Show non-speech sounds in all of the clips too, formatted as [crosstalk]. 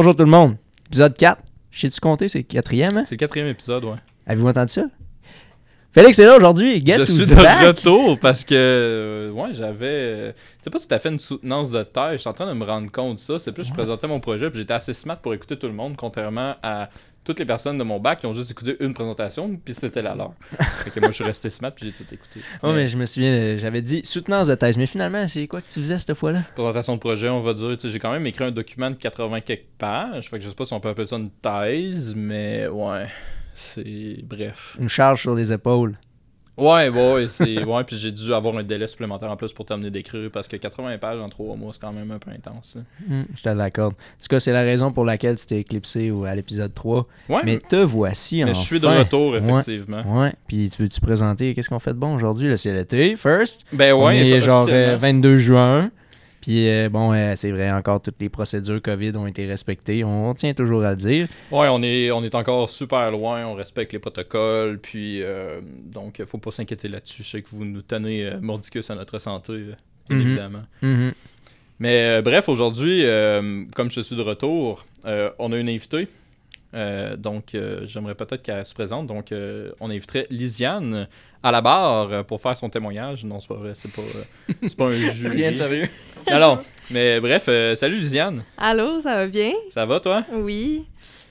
Bonjour tout le monde. Épisode 4. Je sais-tu compter, c'est le quatrième, hein? C'est le quatrième épisode, ouais. Avez-vous entendu ça? Félix est là aujourd'hui. Guess je who's suis de back? retour parce que, euh, ouais, j'avais. euh, c'est pas tout à fait une soutenance de terre. Je suis en train de me rendre compte de ça. C'est plus, je présentais mon projet, puis j'étais assez smart pour écouter tout le monde, contrairement à toutes les personnes de mon bac qui ont juste écouté une présentation, puis c'était la leur. [laughs] fait que moi, je suis resté smart, puis j'ai tout écouté. Oh, mais je me souviens, j'avais dit soutenance de thèse. Mais finalement, c'est quoi que tu faisais cette fois-là? Présentation de projet, on va dire. J'ai quand même écrit un document de 80 quelques pages. Fait que je sais pas si on peut appeler ça une thèse, mais ouais. C'est. Bref. Une charge sur les épaules. Ouais, ouais, ouais, c'est. Ouais, puis j'ai dû avoir un délai supplémentaire en plus pour terminer d'écrire parce que 80 pages en 3 mois, c'est quand même un peu intense. là. Hmm, je te l'accorde. En tout cas, c'est la raison pour laquelle tu t'es éclipsé au- à l'épisode 3. Ouais, mais te voici mais enfin. je suis de retour, effectivement. Ouais. Puis tu veux-tu présenter qu'est-ce qu'on fait de bon aujourd'hui? là? C'est l'été, first. Ben On ouais, est genre officiellement. euh, 22 juin. Puis euh, bon, euh, c'est vrai, encore toutes les procédures COVID ont été respectées. On tient toujours à le dire. Ouais, on est, on est encore super loin, on respecte les protocoles, puis euh, donc faut pas s'inquiéter là-dessus. Je sais que vous nous tenez mordicus à notre santé, Mhm. évidemment. Mhm. Mais bref, aujourd'hui, comme je suis de retour, on a une invitée. Donc, j'aimerais peut-être qu'elle se présente. Donc, euh, on inviterait Lisiane à la barre euh, pour faire son témoignage. Non, c'est pas vrai, c'est pas, euh, c'est pas un [laughs] jury. Rien de sérieux. Alors, mais bref, euh, salut Lisiane. Allô, ça va bien? Ça va toi? Oui.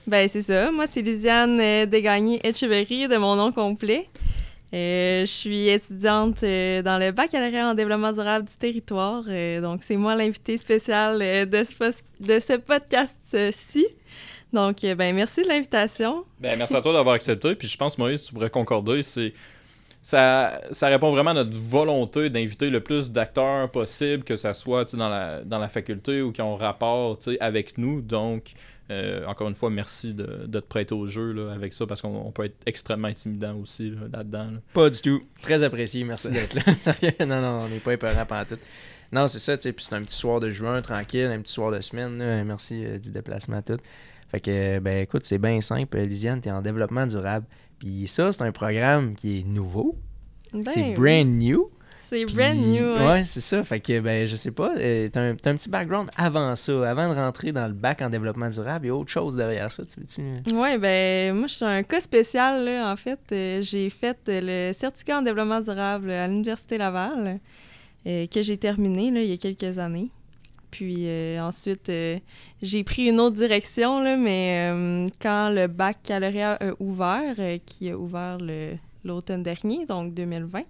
Ben, c'est ça. Moi, c'est Lisiane euh, Desgagnés-Etcheverry de mon nom complet. Euh, je suis étudiante euh, dans le baccalauréat en développement durable du territoire. Euh, donc, c'est moi l'invité spécial euh, de ce, pos- de ce podcast-ci. Donc, euh, ben, merci de l'invitation. Ben, merci à toi d'avoir accepté. Puis je pense, Maurice, tu pourrais concorder. C'est ça, ça répond vraiment à notre volonté d'inviter le plus d'acteurs possible, que ça soit tu dans la, dans la faculté ou qui ont rapport tu avec nous. Donc, euh, encore une fois, merci de, de te prêter au jeu là, avec ça parce qu'on on peut être extrêmement intimidant aussi là, là-dedans. là. Pas du tout. Très apprécié. Merci d'être là. [laughs] Non, non, on n'est pas épeurant tout. Non, c'est ça, tu sais. Puis c'est un petit soir de juin, tranquille, un petit soir de semaine. là. Merci euh, du déplacement, tout. Fait que, ben écoute, c'est bien simple. Lisiane, t'es en développement durable. Puis ça, c'est un programme qui est nouveau. Ben, c'est oui. brand new. C'est brand new. ouais. Ouais, c'est ça. Fait que, ben, je sais pas, euh, t'as un, petit background avant ça. Avant de rentrer dans le bac en développement durable, il y a autre chose derrière ça. Tu veux-tu? Oui, ben moi, je suis un cas spécial, là, en fait. Euh, j'ai fait euh, le certificat en développement durable à l'Université Laval, euh, que j'ai terminé, là, il y a quelques années. Puis euh, ensuite, euh, j'ai pris une autre direction, là, mais euh, quand le baccalauréat a ouvert, qui a ouvert l'automne dernier, donc 2020,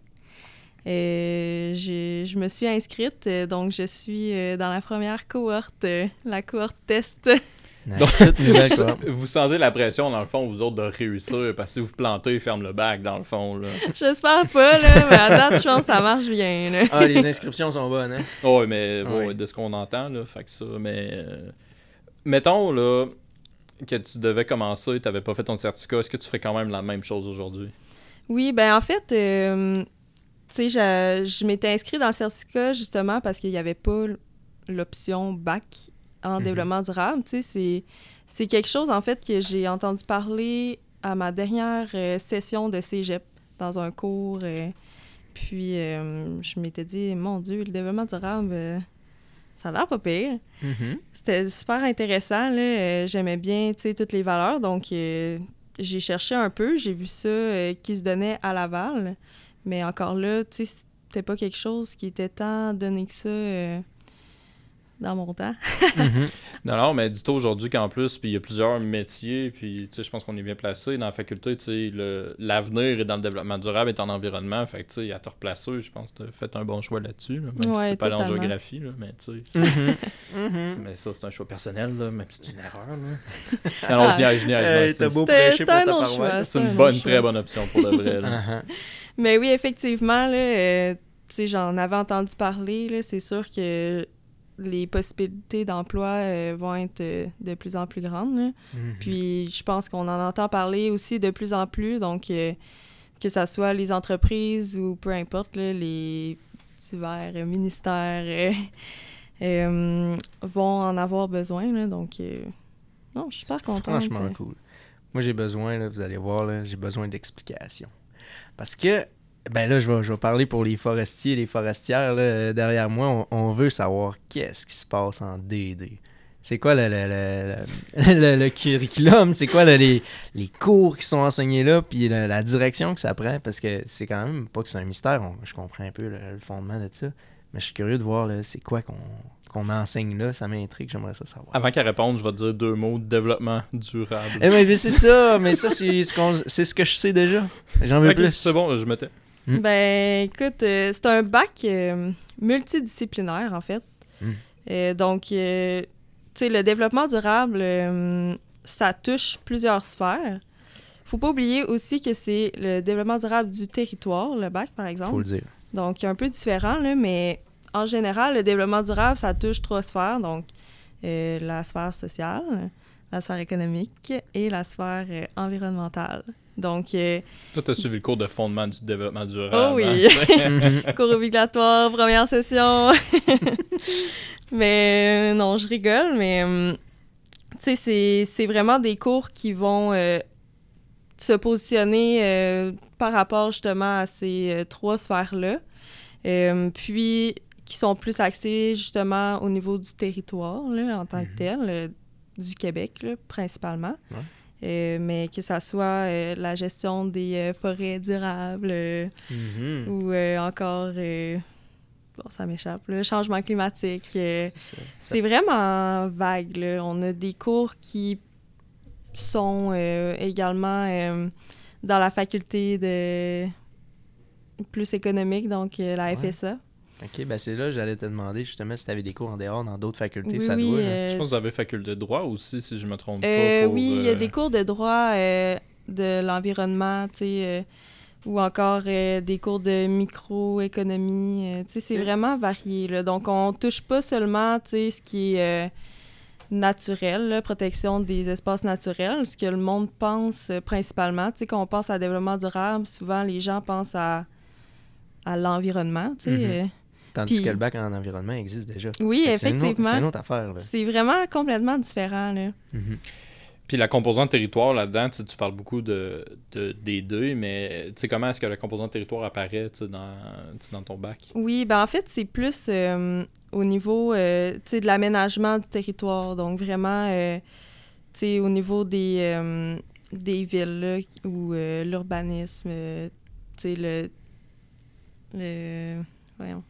euh, j'ai- je me suis inscrite, donc je suis dans la première cohorte, la cohorte test. [laughs] Donc, toute nouvelle, quoi. Vous sentez la pression, dans le fond, vous autres, de réussir parce que si vous plantez, ils ferment le bac, dans le fond. Là. J'espère pas, là, mais à date, je pense que ça marche bien, là. Ah, les inscriptions sont bonnes, hein? Ouais, mais Ah bon, oui. de ce qu'on entend, là, fait que ça, mais... euh, mettons, là, que tu devais commencer, tu n'avais pas fait ton certificat, est-ce que tu ferais quand même la même chose aujourd'hui? Oui, ben en fait, euh, tu sais, je, je m'étais inscrite dans le certificat justement parce qu'il n'y avait pas l'option bac en Mhm. développement durable. Tu sais, c'est- quelque chose, en fait, que j'ai entendu parler à ma dernière euh, session de cégep dans un cours. euh, puis, euh, je m'étais dit, mon Dieu, le développement durable, ça a l'air pas pire. Mhm. C'était super intéressant. J'aimais bien tu sais, toutes les valeurs. Donc, j'ai cherché un peu. J'ai vu ça qui se donnait à Laval. Mais encore là, tu sais, c'était pas quelque chose qui était tant donné que ça dans mon temps. Mhm. [laughs] Non, non, mais dis-toi aujourd'hui qu'en plus, puis il y a plusieurs métiers, puis tu sais, je pense qu'on est bien placé dans la faculté, tu sais, le- l'avenir est dans le développement durable et en environnement, fait que tu sais, à te replacer, je pense que tu as fait un bon choix là-dessus, là, même si t'es pas allé en géographie, là, mais tu sais, c'est- Mhm. [laughs] Mhm. mais ça, c'est un choix personnel, là, même si c'est une erreur, là. [laughs] non, non, je niaise, je niaise, Hey, beau prêcher pour ta choix. paroisse. c'est un une bonne, très bonne option pour de vrai, là. Uh-huh. Mais oui, effectivement, là, euh, tu sais, j'en avais entendu parler. là. C'est sûr que les possibilités d'emploi euh, vont être euh, de plus en plus grandes. Mhm. Puis je pense qu'on en entend parler aussi de plus en plus, donc euh, que ce soit les entreprises ou peu importe, là, les divers ministères [laughs] vont en avoir besoin. là. donc, non, je suis super contente. Franchement cool. Moi, j'ai besoin, là, vous allez voir, j'ai besoin d'explications. Parce que, ben là, je vais, je vais parler pour les forestiers et les forestières là, derrière moi. On, on veut savoir qu'est-ce qui se passe en DD. c'est quoi le, le, le, [laughs] le- le curriculum, c'est quoi le- les, les cours qui sont enseignés là, puis la, la direction que ça prend, parce que c'est quand même pas que c'est un mystère, on- je comprends un peu le, fondement de ça, mais je suis curieux de voir là, c'est quoi qu'on qu'on enseigne là, ça m'intrigue, j'aimerais ça savoir. Avant qu'elle réponde, je vais te dire deux mots développement durable. Eh ben, mais c'est ça, mais ça c'est ce, qu'on- c'est ce que je sais déjà. J'en veux plus. c'est bon, je me tais. Mm. Ben, écoute, euh, c'est un bac euh, multidisciplinaire, en fait. Mm. Euh, donc, tu sais, le développement durable, ça touche plusieurs sphères. Faut pas oublier aussi que c'est le développement durable du territoire, le bac, par exemple. Faut le dire. Donc, un peu différent, là, mais en général, le développement durable, ça touche trois sphères. Donc, la sphère sociale, la sphère économique et la sphère environnementale. Donc, euh, Toi, t'as suivi le cours de fondement du développement durable. Oh oui. hein? [laughs] [laughs] Cours obligatoire, première session. [laughs] mais euh, non, je rigole, mais euh, tu sais, c'est- c'est vraiment des cours qui vont euh, se positionner euh, par rapport justement à ces euh, trois sphères-là. Euh, puis qui sont plus axés justement au niveau du territoire là, en tant que Mhm. tel, euh, du Québec là, principalement. Ouais. Euh, mais que ça soit euh, la gestion des euh, forêts durables, Mhm. ou encore, bon, ça m'échappe, le changement climatique. C'est vraiment vague. là. On a des cours qui sont également dans la faculté de plus économique, donc la Ouais. Ok, ben c'est là, j'allais te demander justement si tu avais des cours en dehors dans d'autres facultés, Oui, ça oui, doit. hein. euh, Je pense que vous avez faculté de droit aussi, si je me trompe Euh, pas. pour, oui, il y a euh, des cours de droit euh, de l'environnement, tu sais, euh, ou encore euh, des cours de microéconomie. euh, tu sais, c'est vraiment varié. Là. Donc, on touche pas seulement, tu sais, ce qui est euh, naturel, là, protection des espaces naturels, ce que le monde pense euh, principalement. Tu sais, quand on pense à développement durable, souvent les gens pensent à, à l'environnement, tu sais. Mhm. euh. Tandis puis- que le bac en environnement existe déjà. Oui, Fait que c'est une autre- effectivement. C'est une autre affaire. Là. C'est vraiment complètement différent, là. Mhm. Puis la composante territoire là-dedans, tu parles beaucoup de, de- des deux, mais tu sais, comment est-ce que la composante territoire apparaît dans, dans ton bac? Oui, ben en fait, c'est plus euh, au niveau euh, tu sais, de l'aménagement du territoire. Donc, vraiment, euh, tu sais, au niveau des, euh, des villes, là, ou euh, l'urbanisme, euh, tu sais, le... le... Voyons.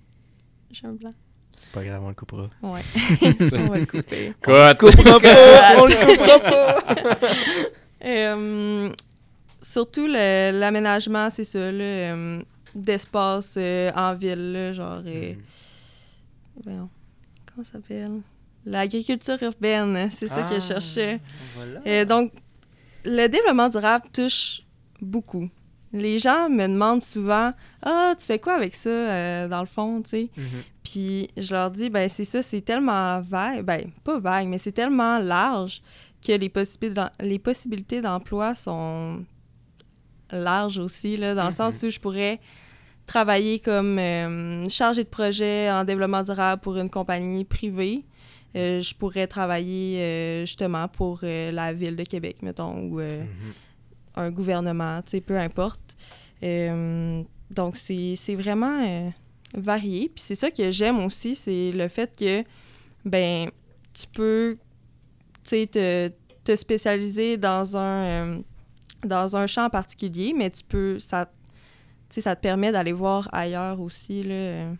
J'ai un blanc. Pas grave, on le coupera. Ouais. Ça, [laughs] [laughs] on va le couper. Cut! Coupera pas! On le coupera pas! [laughs] Euh, surtout le- l'aménagement, c'est ça, là, euh, d'espace euh, en ville, là, genre... Voyons. Comment ça s'appelle? L'agriculture urbaine, c'est ça que je Ah, cherchais. Voilà. Donc, le développement durable touche beaucoup. Les gens me demandent souvent Ah, tu fais quoi avec ça, euh, dans le fond, tu sais? Mhm. Puis je leur dis Ben, c'est ça, c'est tellement vague, ben, pas vague, mais c'est tellement large que les, possibilités d'em- les possibilités d'emploi sont larges aussi, là, dans le Mhm. sens où je pourrais travailler comme euh, chargé de projet en développement durable pour une compagnie privée. Euh, je pourrais travailler euh, justement pour la ville de Québec, mettons, ou Mhm. Un gouvernement, tu sais, peu importe. Euh, donc, c'est c'est vraiment euh, varié. Puis c'est ça que j'aime aussi, c'est le fait que, ben, tu peux, tu sais, te, te spécialiser dans un, euh, dans un champ en particulier, mais tu peux, ça, tu sais, ça te permet d'aller voir ailleurs aussi, là.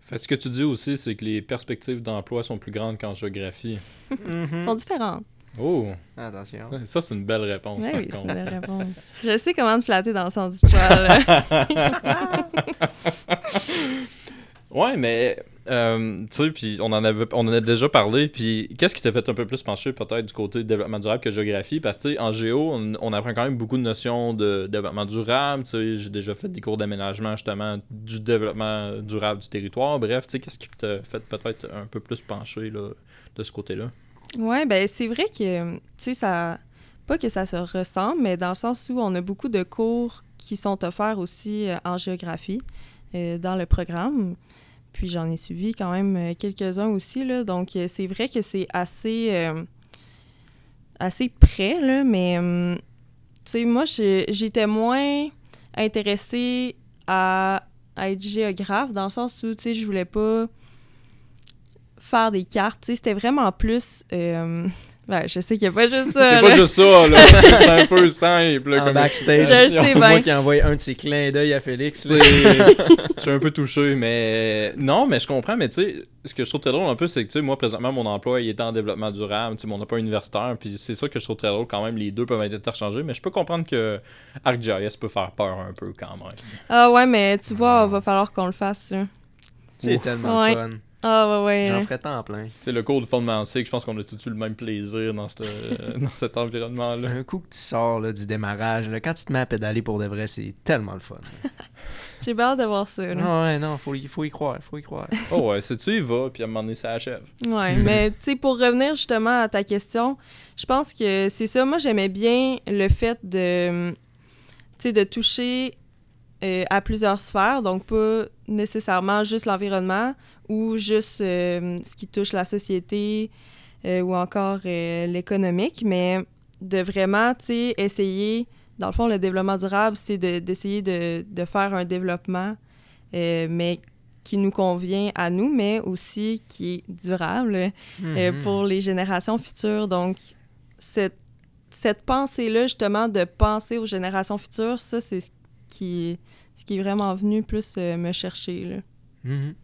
Fait ce que tu dis aussi, c'est que les perspectives d'emploi sont plus grandes qu'en géographie. [laughs] Mhm. sont différentes. Oh! Attention. [laughs] Ça, c'est une belle réponse. Oui, par oui, c'est une belle réponse. [laughs] Je sais comment te flatter dans le sens du poil. [laughs] Ouais, mais euh, tu sais, puis on en avait, on en a déjà parlé. Puis qu'est-ce qui t'a fait un peu plus pencher peut-être du côté développement durable que géographie? Parce que tu sais, en géo, on, on apprend quand même beaucoup de notions de développement durable. Tu sais, j'ai déjà fait des cours d'aménagement justement du développement durable du territoire. Bref, tu sais, qu'est-ce qui t'a fait peut-être un peu plus pencher là, de ce côté-là? Ouais, ben c'est vrai que, tu sais, ça. Pas que ça se ressemble, mais dans le sens où on a beaucoup de cours qui sont offerts aussi euh, en géographie euh, dans le programme. Puis j'en ai suivi quand même euh, quelques-uns aussi, là. Donc euh, c'est vrai que c'est assez. euh, assez près, là, mais. tu sais, moi, j'étais moins intéressée à, à être géographe dans le sens où, tu sais, je voulais pas faire des cartes. Tu sais, C'était vraiment plus. euh, ben, je sais qu'il n'y a pas juste C'est ça. pas là. juste ça, là. [laughs] C'est un peu simple. En comme backstage, Je sais moi qui envoie un de ses clins d'œil à Félix. C'est- [laughs] je suis un peu touché, mais non, mais je comprends. Mais tu sais, ce que je trouve très drôle un peu, c'est que tu sais, moi, présentement, mon emploi, il est en développement durable, tu sais, mon emploi universitaire, puis c'est ça que je trouve très drôle quand même. Les deux peuvent être interchangés, mais je peux comprendre que ArcGIS peut faire peur un peu quand même. Ah ouais, mais tu vois, il va falloir qu'on le fasse. là. C'est tellement Ouais. fun. Ah ouais, ouais. J'en là. ferais tant plein. Tu sais, le cours de fondamental, je pense qu'on a tous eu le même plaisir dans, cette- [laughs] dans cet environnement-là. Un coup que tu sors là, du démarrage, là, quand tu te mets à pédaler pour de vrai, c'est tellement le fun. [laughs] J'ai hâte de voir ça. là. Non, ouais, non, faut y, faut y croire, faut y croire. Oh ouais, c'est tu y vas, puis à un moment donné, ça achève. Ouais, mais tu sais, pour revenir justement à ta question, je pense que c'est ça. Moi, j'aimais bien le fait de, tu sais, de toucher euh, à plusieurs sphères, donc pas nécessairement juste l'environnement ou juste euh, ce qui touche la société euh, ou encore euh, l'économique, mais de vraiment, tu sais, essayer, dans le fond, le développement durable, c'est de- d'essayer de, de faire un développement, mais qui nous convient à nous, mais aussi qui est durable euh, Mhm. pour les générations futures. Donc, cette, cette pensée-là, justement, de penser aux générations futures, ça, c'est ce qui, ce qui est vraiment venu plus euh, me chercher. Là. Mhm.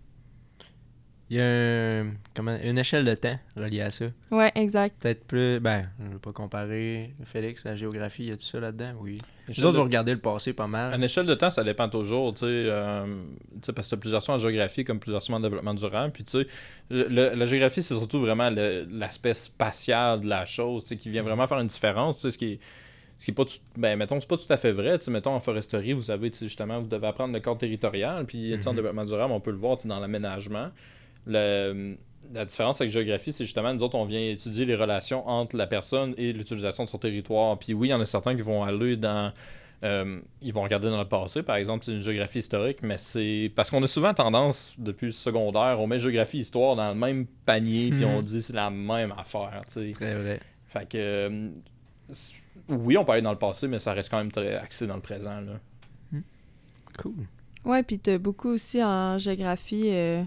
Il y a un- comment, une échelle de temps reliée à ça. Ouais, exact. Peut-être plus. Ben, je ne veux pas comparer. Félix, la géographie, y a tout ça là-dedans? Oui. Les Échelle autres, de- vous regardez le passé pas mal. À échelle de temps, ça dépend toujours, tu sais, euh, tu sais, parce que tu as plusieurs sons en géographie comme plusieurs sons en développement durable, puis tu sais, la géographie, c'est surtout vraiment l'aspect spatial de la chose, tu sais, qui vient vraiment faire une différence, tu sais, ce qui est, ce qui est pas tout, ben, mettons, c'est pas tout à fait vrai, tu sais, mettons, en foresterie, vous avez, tu sais, justement, vous devez apprendre le cadre territorial, puis, tu sais, en Mhm. développement durable, on peut le voir, tu sais, dans l'aménagement, le... La différence avec géographie, c'est justement, nous autres, on vient étudier les relations entre la personne et l'utilisation de son territoire. Puis oui, il y en a certains qui vont aller dans euh, ils vont regarder dans le passé, par exemple, c'est une géographie historique, mais c'est parce qu'on a souvent tendance, depuis le secondaire, on met géographie histoire dans le même panier, puis Mhm. on dit c'est la même affaire, tu sais. Très vrai. Fait que, euh, c'est- oui, on peut aller dans le passé, mais ça reste quand même très axé dans le présent, là. Cool. Ouais, puis tu as beaucoup aussi en géographie, euh,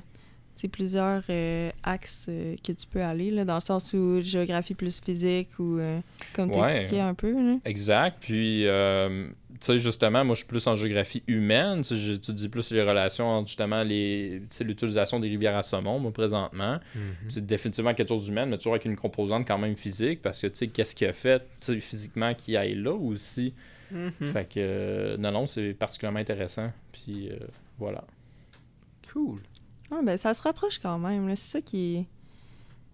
plusieurs euh, axes euh, que tu peux aller, là, dans le sens où géographie plus physique ou euh, comme tu Ouais. expliquais un peu. Là. Exact. Puis, euh, tu sais, justement, moi, je suis plus en géographie humaine. Tu J'étudie plus les relations entre, justement, l'utilisation des rivières à saumon, moi, présentement. Mhm. C'est définitivement quelque chose d'humain, mais toujours avec une composante quand même physique, parce que, tu sais, qu'est-ce qui a fait, tu sais, physiquement, qui aille là aussi. Mhm. Fait que, euh, non, non, c'est particulièrement intéressant. Puis, euh, voilà. Cool. Ouais, ben, ça se rapproche quand même. C'est ça qui est,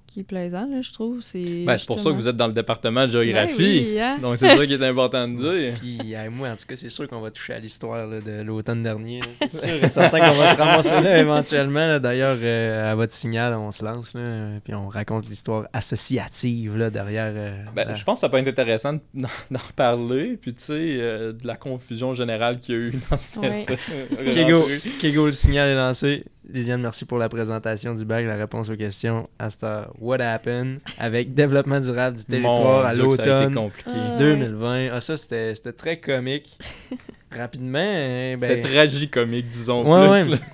qui est plaisant, là, je trouve. C'est Ben, c'est pour ça que vous êtes dans le département de géographie. Ben oui, hein? Donc, c'est ça qui est important de dire. Puis, euh, moi, en tout cas, c'est sûr qu'on va toucher à l'histoire de l'automne dernier. C'est sûr et certain qu'on va se [laughs] ramasser là éventuellement. D'ailleurs, euh, à votre signal, on se lance. Là, puis on raconte l'histoire associative là, derrière. euh, Ben, je pense que ça peut être intéressant [laughs] d'en d'en reparler, puis tu sais, euh, de la confusion générale qu'il y a eu dans cette Ouais. [laughs] Kego. Kego, le signal est lancé. Lisiane, merci pour la présentation du bac, la réponse aux questions à Star What Happened? Avec développement durable du territoire Mon à l'automne compliqué. Ah. 2020. Ah, ça, c'était c'était très comique. [laughs] Rapidement, euh, ben, C'était tragicomique, disons Ouais, plus. ouais. [laughs]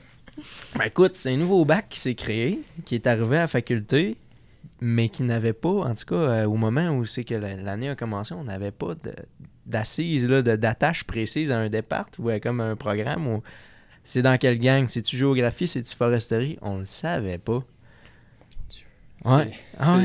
Ben écoute, c'est un nouveau bac qui s'est créé, qui est arrivé à la faculté, mais qui n'avait pas, en tout cas, euh, au moment où c'est que la- l'année a commencé, on n'avait pas de- d'assises, là, de- d'attache précise à un départ ou à comme un programme où c'est dans quelle gang, c'est-tu géographie, c'est-tu foresterie, on le savait pas. Ouais. C'est- Ah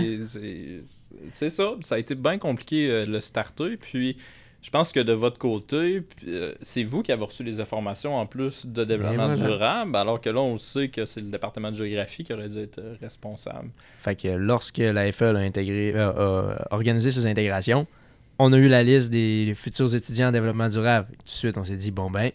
c'est- ça, ça a été bien compliqué euh, le starter, puis je pense que de votre côté, euh, c'est vous qui avez reçu les informations en plus de développement voilà. durable, alors que là, on sait que c'est le département de géographie qui aurait dû être euh, responsable. Fait que lorsque la FE a, intégré, a- a organisé ses intégrations, on a eu la liste des futurs étudiants en développement durable. Tout de suite, on s'est dit, bon ben,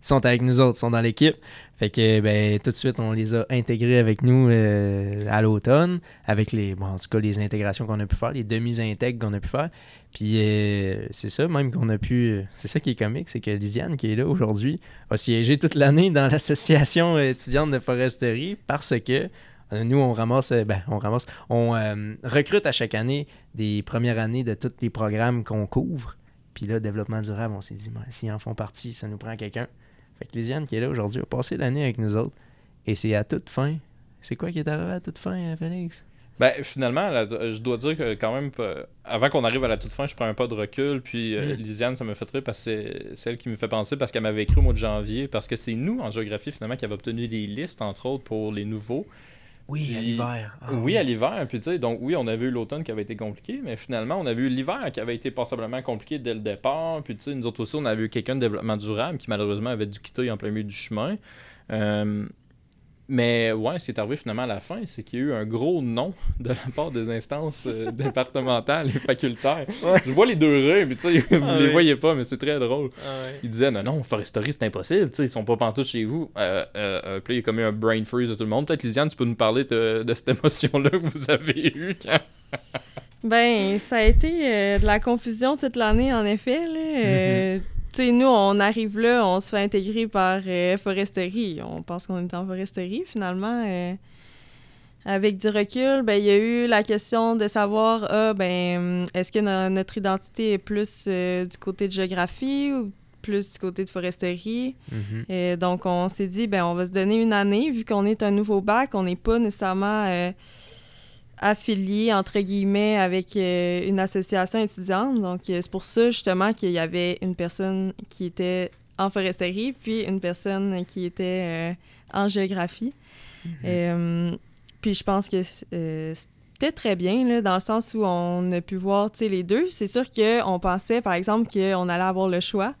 sont avec nous autres, sont dans l'équipe. Fait que ben tout de suite, on les a intégrés avec nous euh, à l'automne, avec les, bon, en tout cas, les intégrations qu'on a pu faire, les demi-intègres qu'on a pu faire. Puis euh, c'est ça, même qu'on a pu. C'est ça qui est comique, c'est que Lisiane, qui est là aujourd'hui, a siégé toute l'année dans l'association étudiante de foresterie parce que euh, nous, on ramasse, euh, ben, on ramasse, on euh, recrute à chaque année des premières années de tous les programmes qu'on couvre. Puis là, développement durable, on s'est dit, ben, s'ils en font partie, ça nous prend quelqu'un. Fait que Lisiane, qui est là aujourd'hui, a passé l'année avec nous autres. Et c'est à toute fin C'est quoi qui est arrivé à toute fin, euh, Félix? Ben, finalement, je dois dire que quand même, euh, avant qu'on arrive à la toute fin, je prends un pas de recul. Puis euh. Lisiane, ça me fait rire parce que c'est celle qui me fait penser parce qu'elle m'avait écrit au mois de janvier. Parce que c'est nous, en géographie, finalement, qui avons obtenu des listes, entre autres, pour les nouveaux. Oui, à l'hiver. Ah, oui, à l'hiver. Puis tu sais, donc oui, on avait eu l'automne qui avait été compliqué, mais finalement, on avait eu l'hiver qui avait été passablement compliqué dès le départ. Puis tu sais, nous autres aussi, on avait eu quelqu'un de développement durable qui malheureusement avait dû quitter en plein milieu du chemin. Euh, mais ouais, ce qui est arrivé finalement à la fin, c'est qu'il y a eu un gros non de la part des instances euh, [laughs] départementales et facultaires. Ouais. Je vois les deux rires, mais tu sais, vous Ah les oui. voyez pas, mais c'est très drôle. Ah. Ils disaient non, non, foresterie, c'est impossible, tu sais, ils sont pas pantoute chez vous. Euh, euh, euh, puis là, il y a comme eu un brain freeze de tout le monde. Peut-être, Lisiane, tu peux nous parler de, de cette émotion-là que vous avez eue quand? Ben, ça a été euh, de la confusion toute l'année, en effet. Là. Euh, Tu sais, nous, on arrive là, on se fait intégrer par euh, foresterie. On pense qu'on est en foresterie, finalement. euh. avec du recul, ben, il y a eu la question de savoir, ah, ben, est-ce que no- notre identité est plus euh, du côté de géographie ou plus du côté de foresterie? Mhm. Et donc, on s'est dit, ben, on va se donner une année, vu qu'on est un nouveau bac, on n'est pas nécessairement affilié, entre guillemets, avec euh, une association étudiante. Donc, euh, c'est pour ça, justement, qu'il y avait une personne qui était en foresterie, puis une personne qui était euh, en géographie. Euh, puis je pense que c'était très bien, là, dans le sens où on a pu voir, tu sais, les deux. C'est sûr qu'on pensait, par exemple, qu'on allait avoir le choix,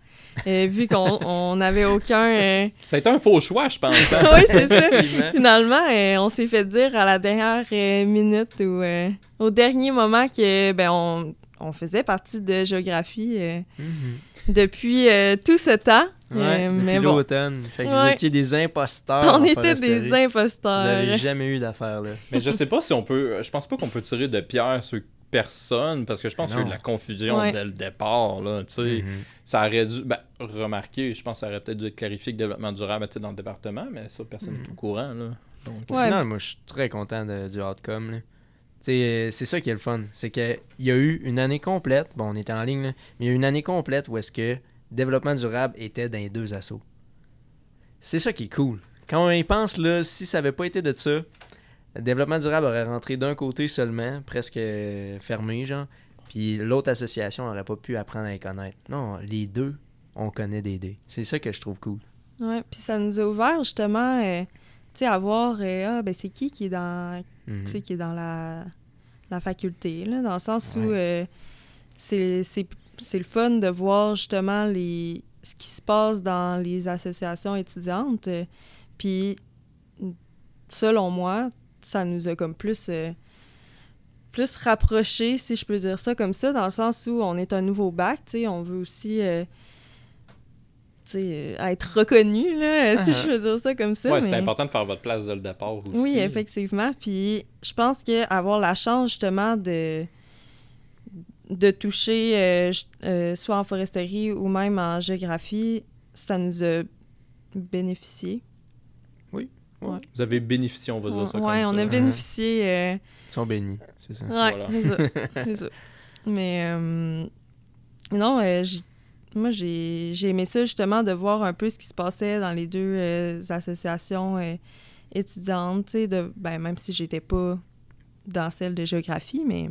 euh, vu qu'on on n'avait aucun... euh, Ça a été un faux choix, je pense. hein. [laughs] oui, c'est ça. Finalement, euh, on s'est fait dire à la dernière euh, minute ou euh, au dernier moment que ben on, on faisait partie de géographie euh, Mhm. depuis euh, tout ce temps. Ouais, Euh, mais bon, l'automne. Fait que vous étiez des imposteurs. on était des Vous imposteurs. avez jamais eu d'affaires, là. Mais je sais pas si on peut. Je pense pas qu'on peut tirer de pierre sur personne parce que je pense qu'il y a eu de la confusion Ouais. dès le départ. Là, tu sais. Mhm. Ça aurait dû. Ben, remarquer, je pense que ça aurait peut-être dû être clarifié que développement durable était dans le département, mais ça, personne n'est Mhm. au courant. Là. Donc, Au Ouais. final, moi, je suis très content de- du outcome. là. Tu sais, euh, c'est ça qui est le fun. C'est qu'il y a eu une année complète. Bon, on était en ligne, là, mais il y a eu une année complète où est-ce que développement durable était dans les deux assauts. C'est ça qui est cool. Quand on y pense, là, si ça avait pas été de ça, le développement durable aurait rentré d'un côté seulement, presque euh, fermé, genre. Puis l'autre association n'aurait pas pu apprendre à les connaître. Non, les deux, on connaît des dés. C'est ça que je trouve cool. Ouais, puis ça nous a ouvert justement, euh, tu sais, à voir, euh, ah, ben c'est qui qui est dans, Mhm. qui est dans la, la faculté, là, dans le sens où euh, c'est le fun de voir justement les, ce qui se passe dans les associations étudiantes. Puis, selon moi, ça nous a comme plus, euh, plus rapprochés, si je peux dire ça comme ça, dans le sens où on est un nouveau bac, tu sais, on veut aussi... euh, euh, être reconnu, là, [laughs] si je peux dire ça comme ça. c'était mais- important de faire votre place dès le départ aussi. oui, effectivement. Puis je pense que avoir la chance justement de de toucher euh, euh, soit en foresterie ou même en géographie, ça nous a bénéficié. Vous avez bénéficié, on va dire ça comme on ça. a bénéficié. euh, Ils sont bénis, c'est ça. ouais, Voilà. c'est ça. [laughs] Mais euh, non, euh, j- moi j'ai j'ai aimé ça justement de voir un peu ce qui se passait dans les deux euh, associations euh, étudiantes, tu sais, de ben même si j'étais pas dans celle de géographie, mais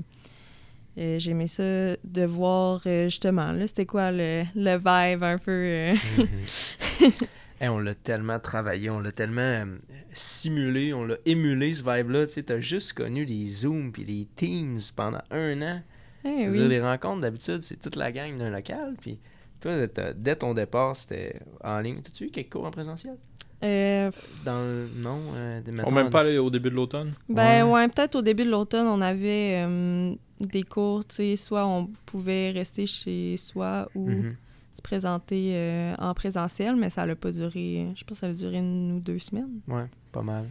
euh, j'ai aimé ça de voir euh, justement là, c'était quoi le, le vibe un peu euh, Mhm. [laughs] Hey, on l'a tellement travaillé, on l'a tellement euh, simulé, on l'a émulé ce vibe-là. Tu sais, t'as juste connu les Zooms puis les Teams pendant un an. eh oui. dire, les rencontres, d'habitude, c'est toute la gang d'un local. Puis toi, dès ton départ, c'était en ligne. T'as-tu eu quelques cours en présentiel? Euh, Dans le... Non? euh, des- On même pas allé au début de l'automne? Ben Ouais. ouais, peut-être au début de l'automne, on avait euh, des cours, tu sais, soit on pouvait rester chez soi ou Mhm. Se présenter euh, en présentiel, mais ça n'a pas duré, je pense que ça a duré une ou deux semaines. Ouais, pas mal.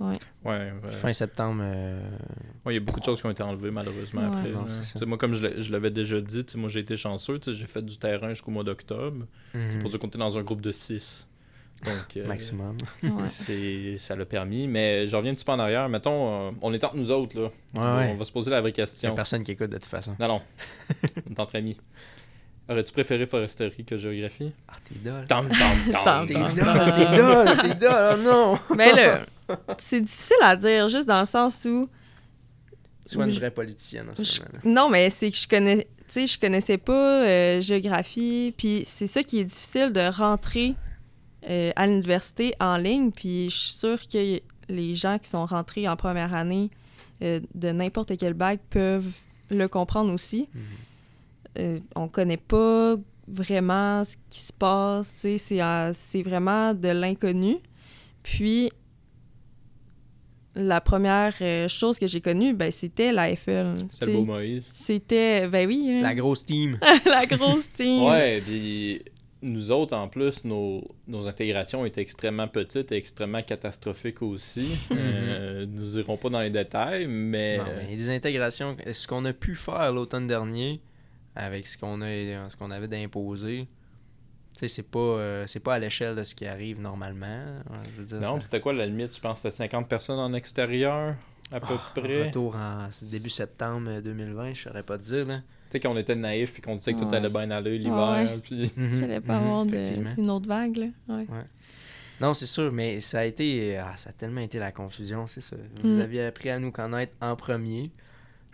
Ouais, ouais. Fin septembre. euh, Ouais, il y a beaucoup de choses qui ont été enlevées malheureusement Ouais. après. Non, c'est moi, comme je l'avais déjà dit, tu sais, moi j'ai été chanceux. tu sais, J'ai fait du terrain jusqu'au mois d'octobre. mhm. Pour dire qu'on était dans un groupe de 6. Donc, euh, Maximum. Ouais. c'est, ça l'a permis. Mais je reviens un petit peu en arrière. Mettons, euh, on est entre nous autres. Là. on, va, ouais. on va se poser la vraie Il y a question. personne qui écoute de toute façon. Non, non. on est entre amis. Aurais-tu préféré foresterie que géographie? Ah, t'es dole. Tam, Tam, [laughs] T'es dole, t'es dole, t'es dole, oh non! [laughs] Ben là, c'est difficile à dire, juste dans le sens où. Soit une Je- vraie politicienne en ce Je- moment. non, mais c'est que je connais. Tu sais, je connaissais pas euh, géographie, puis c'est ça qui est difficile de rentrer euh, à l'université en ligne, puis je suis sûre que les gens qui sont rentrés en première année euh, de n'importe quel bac peuvent le comprendre aussi. Mhm. Euh, on connaît pas vraiment ce qui se passe, tu sais, c'est euh, c'est vraiment de l'inconnu. Puis, la première euh, chose que j'ai connue, ben, c'était la FL. C'est le beau. Moïse. C'était, ben oui, hein, La grosse team. [laughs] la grosse team. Ouais, puis nous autres, en plus, nos, nos intégrations étaient extrêmement petites et extrêmement catastrophiques aussi. [laughs] Euh, nous irons pas dans les détails, mais... Non, mais les intégrations, ce qu'on a pu faire l'automne dernier avec ce qu'on a ce qu'on avait d'imposer, tu sais, c'est pas euh, c'est pas à l'échelle de ce qui arrive normalement. Ouais, je veux dire, non, ça- c'était quoi la limite? Je pense que c'était 50 personnes en extérieur, à peu Ah, près? Retour en début septembre euh, 2020, je saurais pas te dire. Là. Tu sais, qu'on était naïfs puis qu'on disait que tout Ouais. allait bien aller l'hiver. Ouais. Puis... [laughs] Allait pas Mhm, avoir de- une autre vague, là. Ouais. Non, c'est sûr, mais ça a été. ah, ça a tellement été la confusion, c'est ça. Vous Mm. aviez appris à nous connaître en premier.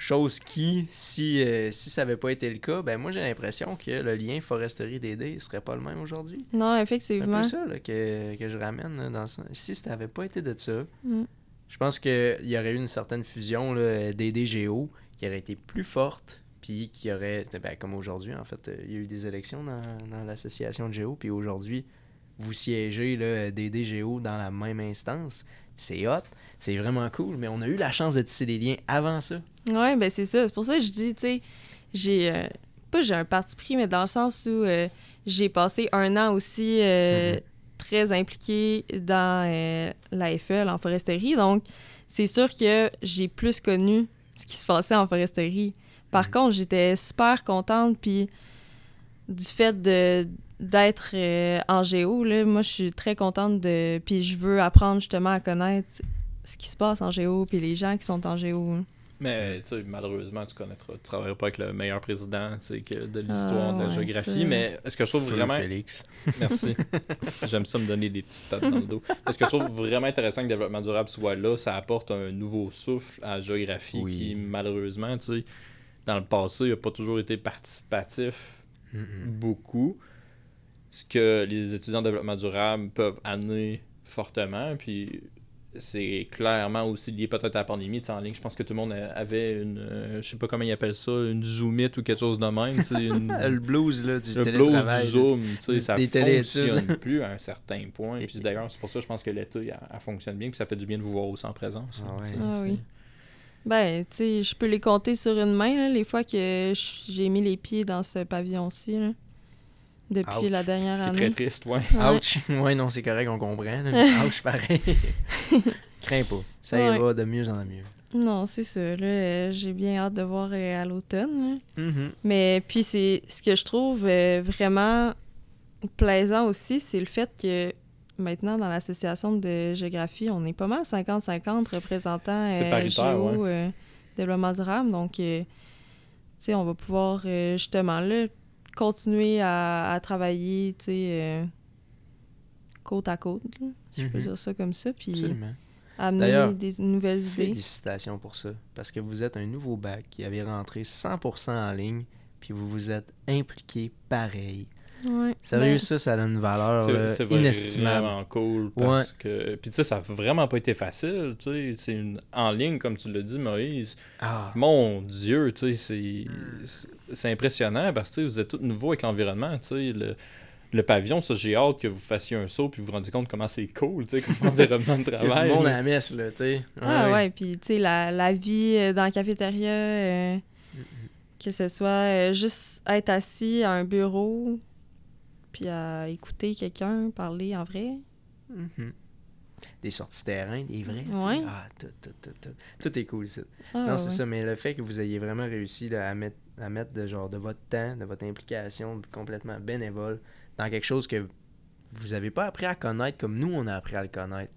Chose qui, si, euh, si ça n'avait pas été le cas, ben moi j'ai l'impression que le lien foresterie-DD serait pas le même aujourd'hui. Non, C'est un effectivement. peu ça là, que, que je ramène. là, dans le Si ça n'avait pas été de ça, Mm. je pense qu'il y aurait eu une certaine fusion là, DD-GO qui aurait été plus forte, puis qui aurait. ben, comme aujourd'hui, en fait, euh, il y a eu des élections dans, dans l'association de Géo, puis aujourd'hui, vous siégez là, DD-GO dans la même instance. C'est hot, c'est vraiment cool, mais on a eu la chance de tisser des liens avant ça. Ouais, ben c'est ça. C'est pour ça que je dis, tu sais, j'ai. euh, pas j'ai un parti pris, mais dans le sens où euh, j'ai passé un an aussi euh, Mhm. très impliqué dans la FL en foresterie. Donc, c'est sûr que j'ai plus connu ce qui se passait en foresterie. Par Mhm. contre, j'étais super contente, puis du fait de d'être euh, en géo, là, moi, je suis très contente de... Puis je veux apprendre justement à connaître ce qui se passe en géo, puis les gens qui sont en géo. Mais tu sais, malheureusement, tu connaîtras, tu travailleras pas avec le meilleur président tu sais, que de l'histoire Ah, de la ouais, géographie. Mais ce que je trouve Feu vraiment. Félix. Merci. [laughs] J'aime ça me donner des petites tates dans le dos. Ce que je trouve vraiment intéressant que le développement durable soit là, ça apporte un nouveau souffle à la géographie Oui. qui, malheureusement, tu sais, dans le passé, n'a pas toujours été participatif beaucoup. Ce que les étudiants en développement durable peuvent amener fortement. Puis c'est clairement aussi lié peut-être à la pandémie. En ligne, je pense que tout le monde avait une, euh, je sais pas comment ils appellent ça, une Zoomite ou quelque chose de même. une- [laughs] Le blues là, du le blues du Zoom, Du- ça téléétudes. fonctionne plus à un certain point. Puis d'ailleurs, c'est pour ça que je pense que l'été, elle, elle fonctionne bien, puis ça fait du bien de vous voir aussi en présence. Ah ouais. Tu sais, Ah oui. Ben, tu sais, je peux les compter sur une main, là, les fois que j'ai mis les pieds dans ce pavillon-ci, là, depuis Ouch. la dernière Ce qui est année. très triste, ouais. Ouais. Ouch. [laughs] Ouais, non, c'est correct, on comprend. mais Ouch, pareil. [laughs] Crains pas. Ça Ouais. ira de mieux en mieux. Non, c'est ça. Là, euh, j'ai bien hâte de voir euh, à l'automne. Mhm. Mais puis, c'est ce que je trouve euh, vraiment plaisant aussi, c'est le fait que maintenant, dans l'association de géographie, on est pas mal 50-50 représentants C'est euh, géo, euh, développement durable. Donc, euh, tu sais, on va pouvoir euh, justement là, continuer à, à travailler, tu sais, euh, côte à côte, là, si je peux Mhm. dire ça comme ça, puis Absolument. amener des nouvelles idées. Félicitations pour ça. Parce que vous êtes un nouveau bac qui avait rentré 100% en ligne, puis vous vous êtes impliqué pareil. Ouais. Sérieux, Ben, ça, ça a une valeur C'est- là, C'est inestimable. vraiment cool parce que puis tu sais ça a vraiment pas été facile tu sais c'est une en ligne comme tu l'as dit Moïse Ah, mon dieu tu sais c'est Hmm. c'est- impressionnant parce que tu sais, vous êtes tout nouveau avec l'environnement tu sais le le pavillon, ça, j'ai hâte que vous fassiez un saut puis vous vous rendiez compte comment c'est cool, tu sais, comme [laughs] environnement de il y a travail. du monde à la messe, là, tu sais. Ah ouais, puis tu sais, la, la vie euh, dans la cafétéria, euh, que ce soit euh, juste être assis à un bureau, puis à écouter quelqu'un parler en vrai. Mhm. Des sorties terrain, des vrais. Ouais. Ah, tout, tout, tout, tout. Tout est cool ici. Ah, non, c'est ouais. ça, mais le fait que vous ayez vraiment réussi là, à mettre, à mettre de, genre, de votre temps, de votre implication complètement bénévole dans quelque chose que vous n'avez pas appris à connaître comme nous, on a appris à le connaître.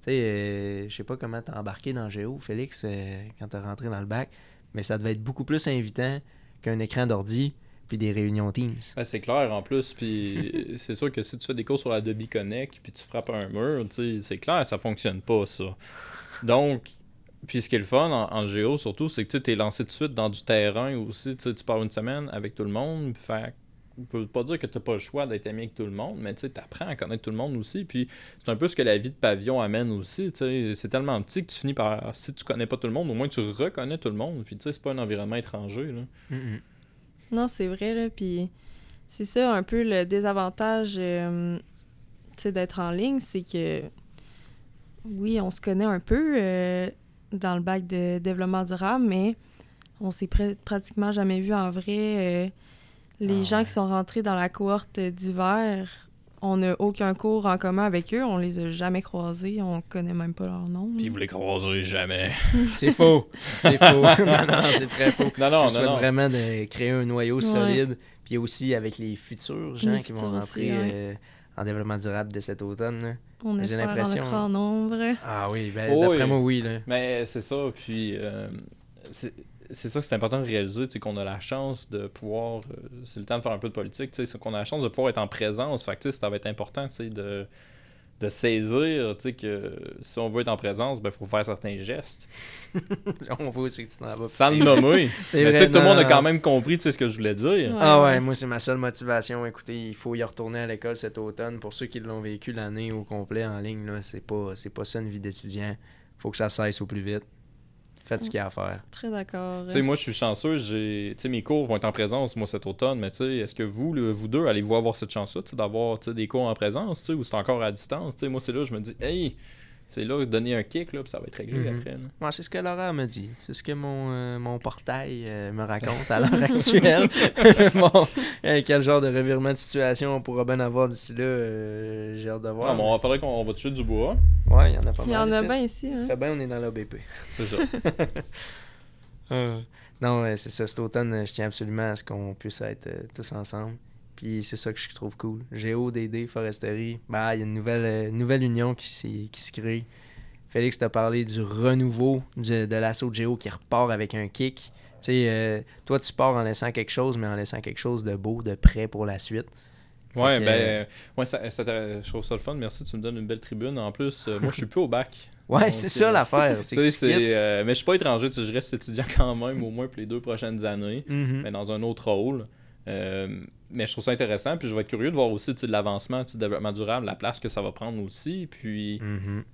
Tu sais, euh, je sais pas comment t'as embarqué dans Géo, Félix, euh, quand t'es rentré dans le bac, mais ça devait être beaucoup plus invitant qu'un écran d'ordi, puis des réunions Teams. C'est clair en plus, puis [laughs] c'est sûr que si tu fais des cours sur Adobe Connect puis tu frappes un mur, tu c'est clair, ça fonctionne pas ça. Donc, puis ce qui est le fun en, en géo surtout, c'est que tu es lancé tout de suite dans du terrain aussi, tu tu pars une semaine avec tout le monde, puis fait on peut pas dire que t'as pas le choix d'être ami avec tout le monde, mais tu apprends à connaître tout le monde aussi. Puis c'est un peu ce que la vie de pavillon amène aussi. tu. C'est tellement petit que tu finis par. Si tu connais pas tout le monde, au moins tu reconnais tout le monde. Puis tu sais, c'est pas un environnement étranger. Là. Non, c'est vrai, là. Puis c'est ça un peu le désavantage euh, d'être en ligne, c'est que oui, on se connaît un peu euh, dans le bac de développement durable, mais on s'est pr- pratiquement jamais vu en vrai. euh, les Ah gens ouais. qui sont rentrés dans la cohorte d'hiver, on n'a aucun cours en commun avec eux, on les a jamais croisés, on connaît même pas leur nom. Puis vous les croiserez jamais. [laughs] C'est faux. C'est faux. [laughs] non, non, c'est très faux. Non, non, Je non, souhaite non. vraiment de créer un noyau Ouais. solide. Puis aussi avec les futurs gens Les qui vont rentrer aussi, ouais. euh, en développement durable dès cet automne. là. On j'ai espère en l'impression- le grand nombre. Ah oui, ben, Oh, d'après oui. moi, oui. Là. Mais c'est ça, puis euh, c'est c'est ça que c'est important de réaliser, tu sais, qu'on a la chance de pouvoir, euh, c'est le temps de faire un peu de politique, tu sais, c'est qu'on a la chance de pouvoir être en présence, fait que tu sais, ça va être important, tu sais, de, de saisir, tu sais, que si on veut être en présence, ben, faut faire certains gestes. [laughs] On voit aussi que tu t'en vas. Sans le nommer. [laughs] Mais vrai, tout le monde a quand même compris, tu sais, ce que je voulais dire. Ouais. Ah ouais, moi c'est ma seule motivation. Écoutez, il faut y retourner à l'école cet automne. Pour ceux qui l'ont vécu l'année au complet en ligne, là, c'est pas c'est pas ça une vie d'étudiant. Faut que ça cesse au plus vite. Faites ce qu'il y a à faire. Très d'accord. Tu sais, moi, je suis chanceux, j'ai, tu sais, mes cours vont être en présence, moi, cet automne, mais tu sais, est-ce que vous, le- vous deux, allez-vous avoir cette chance-là, tu sais, d'avoir, tu sais, des cours en présence, tu sais, ou c'est encore à distance, tu sais, moi, c'est là, je me dis, hey, c'est là, donner un kick, là, puis ça va être réglé Mhm. après, là. Moi, c'est ce que Laura me dit. C'est ce que mon, euh, mon portail euh, me [laughs] raconte à l'heure actuelle. [laughs] bon, euh, quel genre de revirement de situation on pourra bien avoir d'ici là, euh, j'ai hâte de voir. Ah, bon, il faudrait qu'on on va toucher du bois, Ouais, il y en a pas Il y mal. en a bien ici. Hein? Fait bien, on est dans l'ABP. c'est ça. [laughs] Non, c'est ça. Cet automne, je tiens absolument à ce qu'on puisse être euh, tous ensemble. Puis c'est ça que je trouve cool. Géo, DD, foresterie. Bah, il y a une nouvelle, euh, nouvelle union qui, se crée. Félix t'a parlé du renouveau du- de l'assaut de Géo qui repart avec un kick. Tu sais, euh, toi, tu pars en laissant quelque chose, mais en laissant quelque chose de beau, de prêt pour la suite. Ouais, que, ben, ouais, ça, je trouve ça le fun, merci, tu me donnes une belle tribune. En plus, euh, moi, je suis plus au bac. [laughs] Ouais, c'est ça euh, l'affaire. [laughs] Tu tu euh, mais je suis pas étranger, tu sais, je reste [laughs] étudiant quand même, au moins pour les deux prochaines années. Mhm. mais dans un autre rôle. Euh, mais je trouve ça intéressant, puis je vais être curieux de voir aussi de l'avancement du développement durable, la place que ça va prendre aussi, puis Mhm.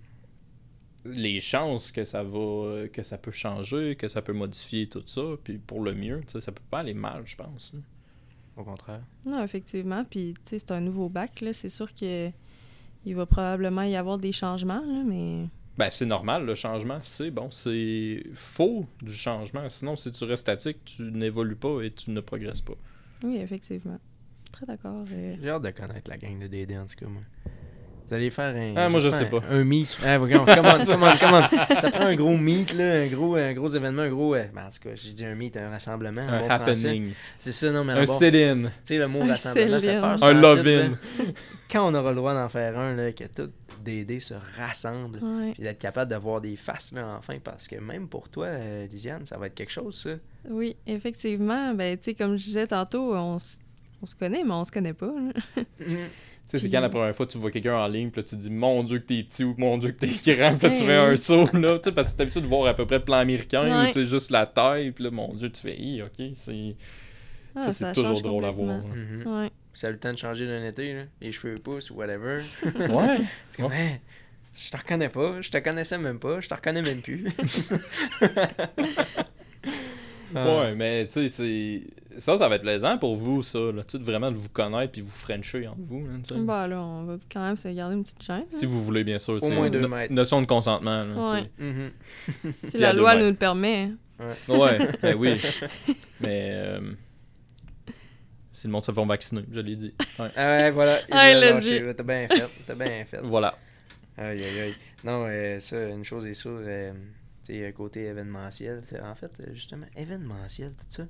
les chances que ça va que ça peut changer, que ça peut modifier tout ça, puis pour le mieux, tu sais, ça peut pas aller mal, je pense. là. Au contraire. Non, effectivement. Puis, tu sais, c'est un nouveau bac, là. C'est sûr que il va probablement y avoir des changements, là, mais... Ben c'est normal, le changement, c'est bon, c'est faux du changement. Sinon, si tu restes statique, tu n'évolues pas et tu ne progresses pas. Oui, effectivement. Très d'accord. J'ai hâte de connaître la gang de DD en tout cas, moi. Vous allez faire un. Ah, moi, je sais pas. Un meet. Ah, regarde, comment, comment, [laughs] comment. Ça prend un gros meet, là, un gros, un gros événement, un gros. euh, ben, en tout cas, j'ai dit un meet, un rassemblement. Un, Un bon français. happening, C'est ça, non, mais un bon. Tu sit-in, sais, le mot Un rassemblement fait peur. un love-in. Quand on aura le droit d'en faire un, là, que tout DD se rassemble. Ouais. Puis d'être capable de voir des faces, là, enfin, parce que même pour toi, euh, Lisiane, ça va être quelque chose, ça. Oui, effectivement. Ben, tu sais, comme je disais tantôt, on, on se connaît, mais on se connaît pas. Tu sais, c'est quand la première fois tu vois quelqu'un en ligne, puis là tu dis mon dieu que t'es petit ou mon dieu que t'es grand, puis là tu fais un saut, là, tu sais, parce que t'as l'habitude de voir à peu près le plan américain, tu sais, juste la taille, puis là mon dieu, tu fais, hi, ok, c'est. Ah, ça, c'est toujours drôle à voir. Mhm. Ouais. Ça a eu le temps de changer d'un été, là. Les cheveux poussent ou whatever. Ouais. [laughs] C'est comme, Ouais. Hey, je te reconnais pas, je te connaissais même pas, je te reconnais même plus. [laughs] [laughs] Ah. Ouais, mais tu sais, c'est. Ça, ça va être plaisant pour vous, ça, là, tu sais, de vraiment de vous connaître puis vous frencher entre vous, là, sais. Bah là, on va quand même se garder une petite chaîne. Si vous voulez, bien sûr. Au tu sais, moins deux no-. Notion de consentement, là, Ouais. Mhm. Si la loi nous le permet. Ouais, ben oui. Mais. euh, Si le monde se fait vacciner, je l'ai dit. Ouais. Ah ouais, voilà. [laughs] Ah, il l'a dit. là, T'as bien fait, t'as bien fait. Voilà. Aïe, aïe, aïe. Non, euh, ça, une chose est sûre, euh, sais, côté événementiel, en fait, euh, justement, événementiel, tout ça.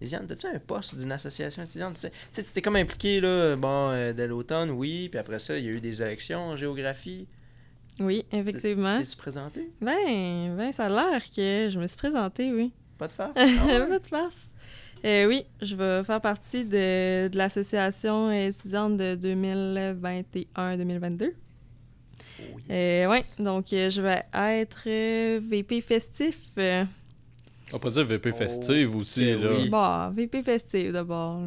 Lisiane, t'as-tu un poste d'une association étudiante? Tu sais, tu sais, tu t'es comme impliqué, là, bon, euh, dès l'automne, oui, puis après ça, il y a eu des élections en géographie. Oui, effectivement. T'es-tu présenté? Ben, ben, ça a l'air que je me suis présentée, oui. Pas de farce? [laughs] Ah ouais? Pas de farce. Euh, oui, je vais faire partie de, de l'association étudiante de 2021-2022. Euh, oui, donc euh, je vais être euh, VP festif. euh, On peut dire VP festive aussi, Ok, là. oui. Bon, VP festif d'abord.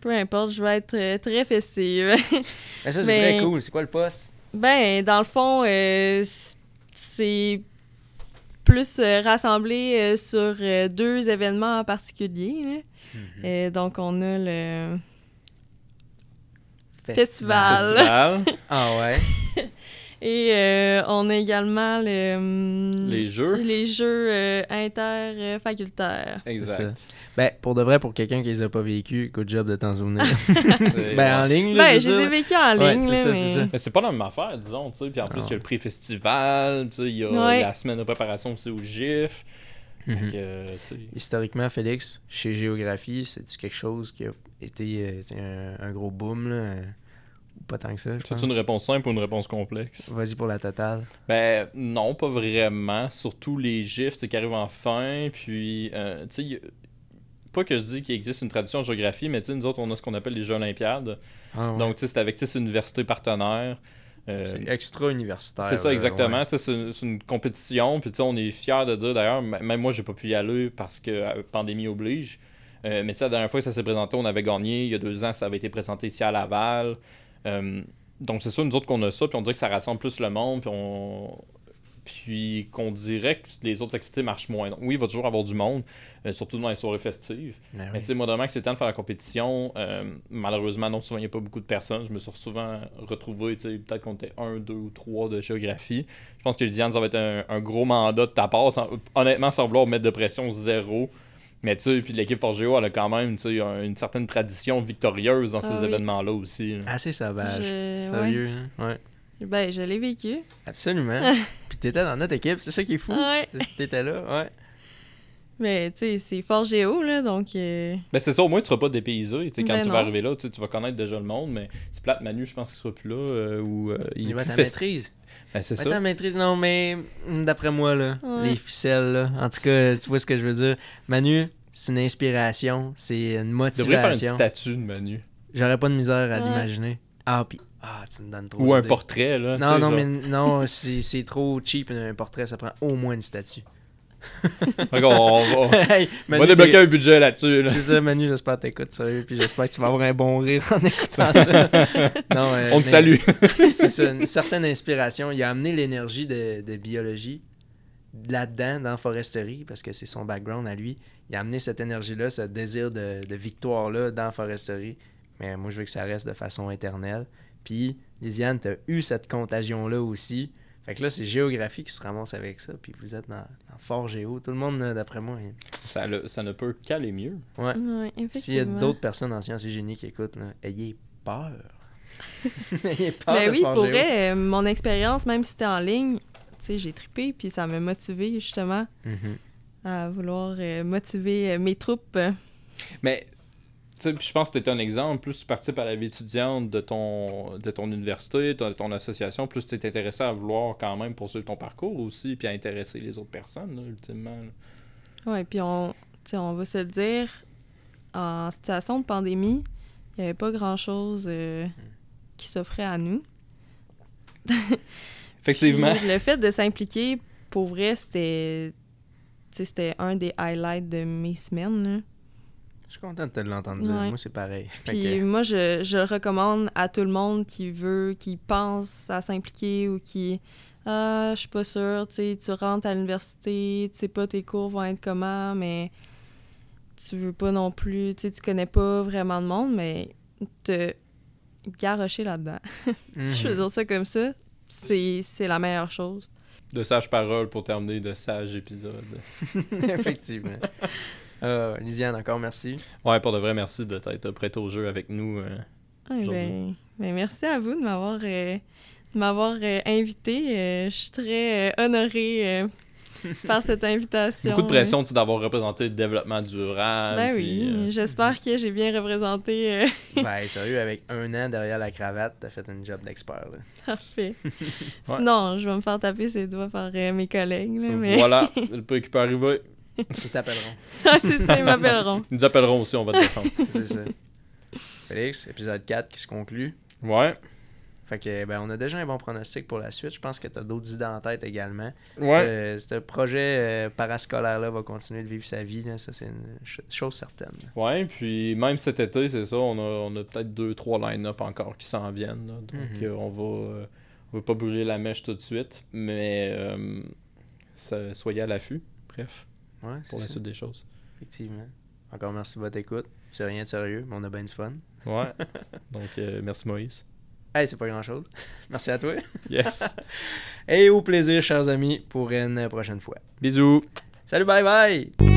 Peu importe, je vais être euh, très festive. [laughs] Mais ça, c'est Mais- très cool. C'est quoi le poste? ben, dans le fond, euh, c'est plus euh, rassemblé euh, sur euh, deux événements en particulier. Euh, donc, on a le Festival. Festival, Ah ouais? [laughs] Et euh, on a également le, hum, les jeux. les jeux euh, interfacultaires. Exact. Ben, pour de vrai, pour quelqu'un qui les a pas vécu, good job de t'en souvenir. [laughs] Ben, en ligne, là, Ben, je les ai vécus en ligne, c'est là, ça, mais... Mais c'est pas la même affaire, disons, tu sais. Puis en plus, il y a le prix-festival, tu sais, il y a Ouais. la semaine de préparation aussi au GIF. Mhm. Que, Historiquement, Félix, chez Géographie, c'est-tu quelque chose qui a été euh, c'est un, un gros boom, là? ou pas tant que ça, je pense? C'est une réponse simple ou une réponse complexe? Vas-y pour la totale. Ben non, pas vraiment. Surtout les gifs qui arrivent en fin. Puis, euh, tu sais, pas que je dis qu'il existe une tradition en géographie, mais tu sais, nous autres, on a ce qu'on appelle les Jeux Olympiades. Ah ouais. Donc, tu sais, c'est avec six universités partenaires. Euh, c'est extra-universitaire. c'est ça, là, exactement. ouais. C'est c'est une compétition. Puis, on est fiers de dire, d'ailleurs, même moi, j'ai pas pu y aller parce que euh, pandémie oblige. Euh, mais tu sais, la dernière fois que ça s'est présenté, on avait gagné. Il y a deux ans, ça avait été présenté ici à Laval. Euh, donc, c'est sûr, nous autres, qu'on a ça. Puis, on dirait que ça rassemble plus le monde. Puis, on. Puis qu'on dirait que les autres activités marchent moins. Donc, oui, il va toujours avoir du monde, euh, surtout dans les soirées festives. Ben oui. Mais sais, moi, demain que c'est le temps de faire la compétition, euh, malheureusement, non, souvent, il n'y a pas beaucoup de personnes. Je me suis souvent retrouvé, tu sais, peut-être qu'on était un, deux ou trois de géographie. Je pense que Lydiane, ça va être un, un gros mandat de ta part. sans- honnêtement, sans vouloir mettre de pression zéro. Mais tu sais, puis l'équipe Forgeo, elle a quand même, tu sais, un- une certaine tradition victorieuse dans Ah ces oui. événements-là aussi. là. Assez sauvage. Je- Sérieux, hein? ouais. Ben, je l'ai vécu. Absolument. [laughs] Puis t'étais dans notre équipe, c'est ça qui est fou. Ouais. C'est que T'étais là, ouais. Mais, tu sais, c'est fort géo, là, donc... euh, Ben c'est ça, au moins tu seras pas dépaysé. Tu sais, quand Ben tu non. vas arriver là, tu vas connaître déjà le monde, mais c'est plate, Manu, je pense qu'il sera plus là. euh, ou euh, il va festif. maîtrise. Ben, c'est Va ça. ta maîtrise, non, mais d'après moi, là, Ouais. les ficelles, là. En tout cas, tu vois ce que je veux dire. Manu, c'est une inspiration, c'est une Tu devrais faire une motivation. statue de Manu. J'aurais pas de misère à Ouais. l'imaginer. Ah, puis, ah, tu me donnes trop. Ou un portrait, là. Non, non, genre. mais non, c'est trop cheap un portrait, ça prend au moins une statue. On va, Hey, on va [laughs] débloquer un budget là-dessus. Là. C'est ça, Manu, j'espère que t'écoutes sérieux, puis j'espère que tu vas avoir un bon rire en écoutant [laughs] ça. Non, euh, On te mais salue. [laughs] C'est ça, une certaine inspiration. Il a amené l'énergie de, de biologie là-dedans, dans Foresterie, parce que c'est son background à lui. Il a amené cette énergie-là, ce désir de, de victoire-là dans Foresterie. Mais moi, je veux que ça reste de façon éternelle. Puis, Lisiane, t'as eu cette contagion-là aussi. Fait que là, c'est géographie qui se ramasse avec ça. Puis vous êtes dans, dans Fort Géo. Tout le monde, d'après moi, il- Ça, le- ça ne peut qu'aller mieux. ouais. Ouais, S'il y a d'autres personnes en sciences et génie qui écoutent, là, ayez peur. [laughs] ayez peur Ben de oui, Fort pour Géo. vrai, euh, mon expérience, même si c'était en ligne, tu sais, j'ai trippé, puis ça m'a motivé, justement, Mhm. à vouloir euh, motiver euh, mes troupes. Mais, tu je pense que tu un exemple. Plus tu participes à la vie étudiante de ton, de ton université, de ton association, plus tu es intéressé à vouloir quand même poursuivre ton parcours aussi, puis à intéresser les autres personnes, là, ultimement. Ouais, puis on, on va se le dire, en situation de pandémie, il n'y avait pas grand-chose euh, qui s'offrait à nous. [laughs] Effectivement. Puis le fait de s'impliquer, pour vrai, c'était un des highlights de mes semaines. là. Je suis content de te l'entendre dire. Ouais. Moi, c'est pareil. Puis que- moi, je, je le recommande à tout le monde qui veut, qui pense à s'impliquer ou qui Ah, je suis pas sûre, tu sais, tu rentres à l'université, tu sais pas tes cours vont être comment, mais tu veux pas non plus, tu sais, tu connais pas vraiment de monde, mais te garrocher là-dedans. [laughs] Si je Mhm. veux dire ça comme ça, c'est c'est la meilleure chose. De sages paroles pour terminer de sages épisodes. [laughs] Effectivement. [laughs] Euh, Lisiane, encore merci. Ouais, pour de vrai, merci de t'être prête au jeu avec nous. euh. Ah, Aujourd'hui. ben, ben, merci à vous de m'avoir euh, de m'avoir euh, invité. Euh, je suis très euh, honorée euh, par cette [laughs] invitation. Beaucoup de pression d'avoir représenté le développement durable. Ben puis, oui, euh, j'espère que j'ai bien représenté. euh, [laughs] ben, sérieux, avec un an derrière la cravate, t'as fait une job d'expert. là. [laughs] Parfait. Sinon, je vais me faire taper ses doigts par euh, mes collègues. là, mais... Voilà, le peu qui peut arriver. Ils t'appelleront. [laughs] Ah, c'est ça, ils m'appelleront. Ils nous appelleront aussi, on va te [laughs] défendre. C'est ça. Félix, épisode 4 qui se conclut. Ouais. Fait que, ben, on a déjà un bon pronostic pour la suite. Je pense que tu as d'autres idées en tête également. Ouais. Ce, ce projet euh, parascolaire-là va continuer de vivre sa vie. Là. Ça, c'est une ch- chose certaine. Ouais, puis même cet été, c'est ça, on a, on a peut-être deux, trois line-up encore qui s'en viennent. là. donc Mhm. euh, on va euh, on va pas brûler la mèche tout de suite, mais euh, ça- soyez à l'affût, bref, Ouais, pour la ça. suite des choses. Effectivement. Encore merci de votre écoute. C'est rien de sérieux, mais on a bien du fun. Ouais. [laughs] donc euh, merci Moïse. Hey, c'est pas grand-chose. [laughs] Merci à toi. Yes. [laughs] Et au plaisir, chers amis, pour une prochaine fois. Bisous. Salut, bye bye!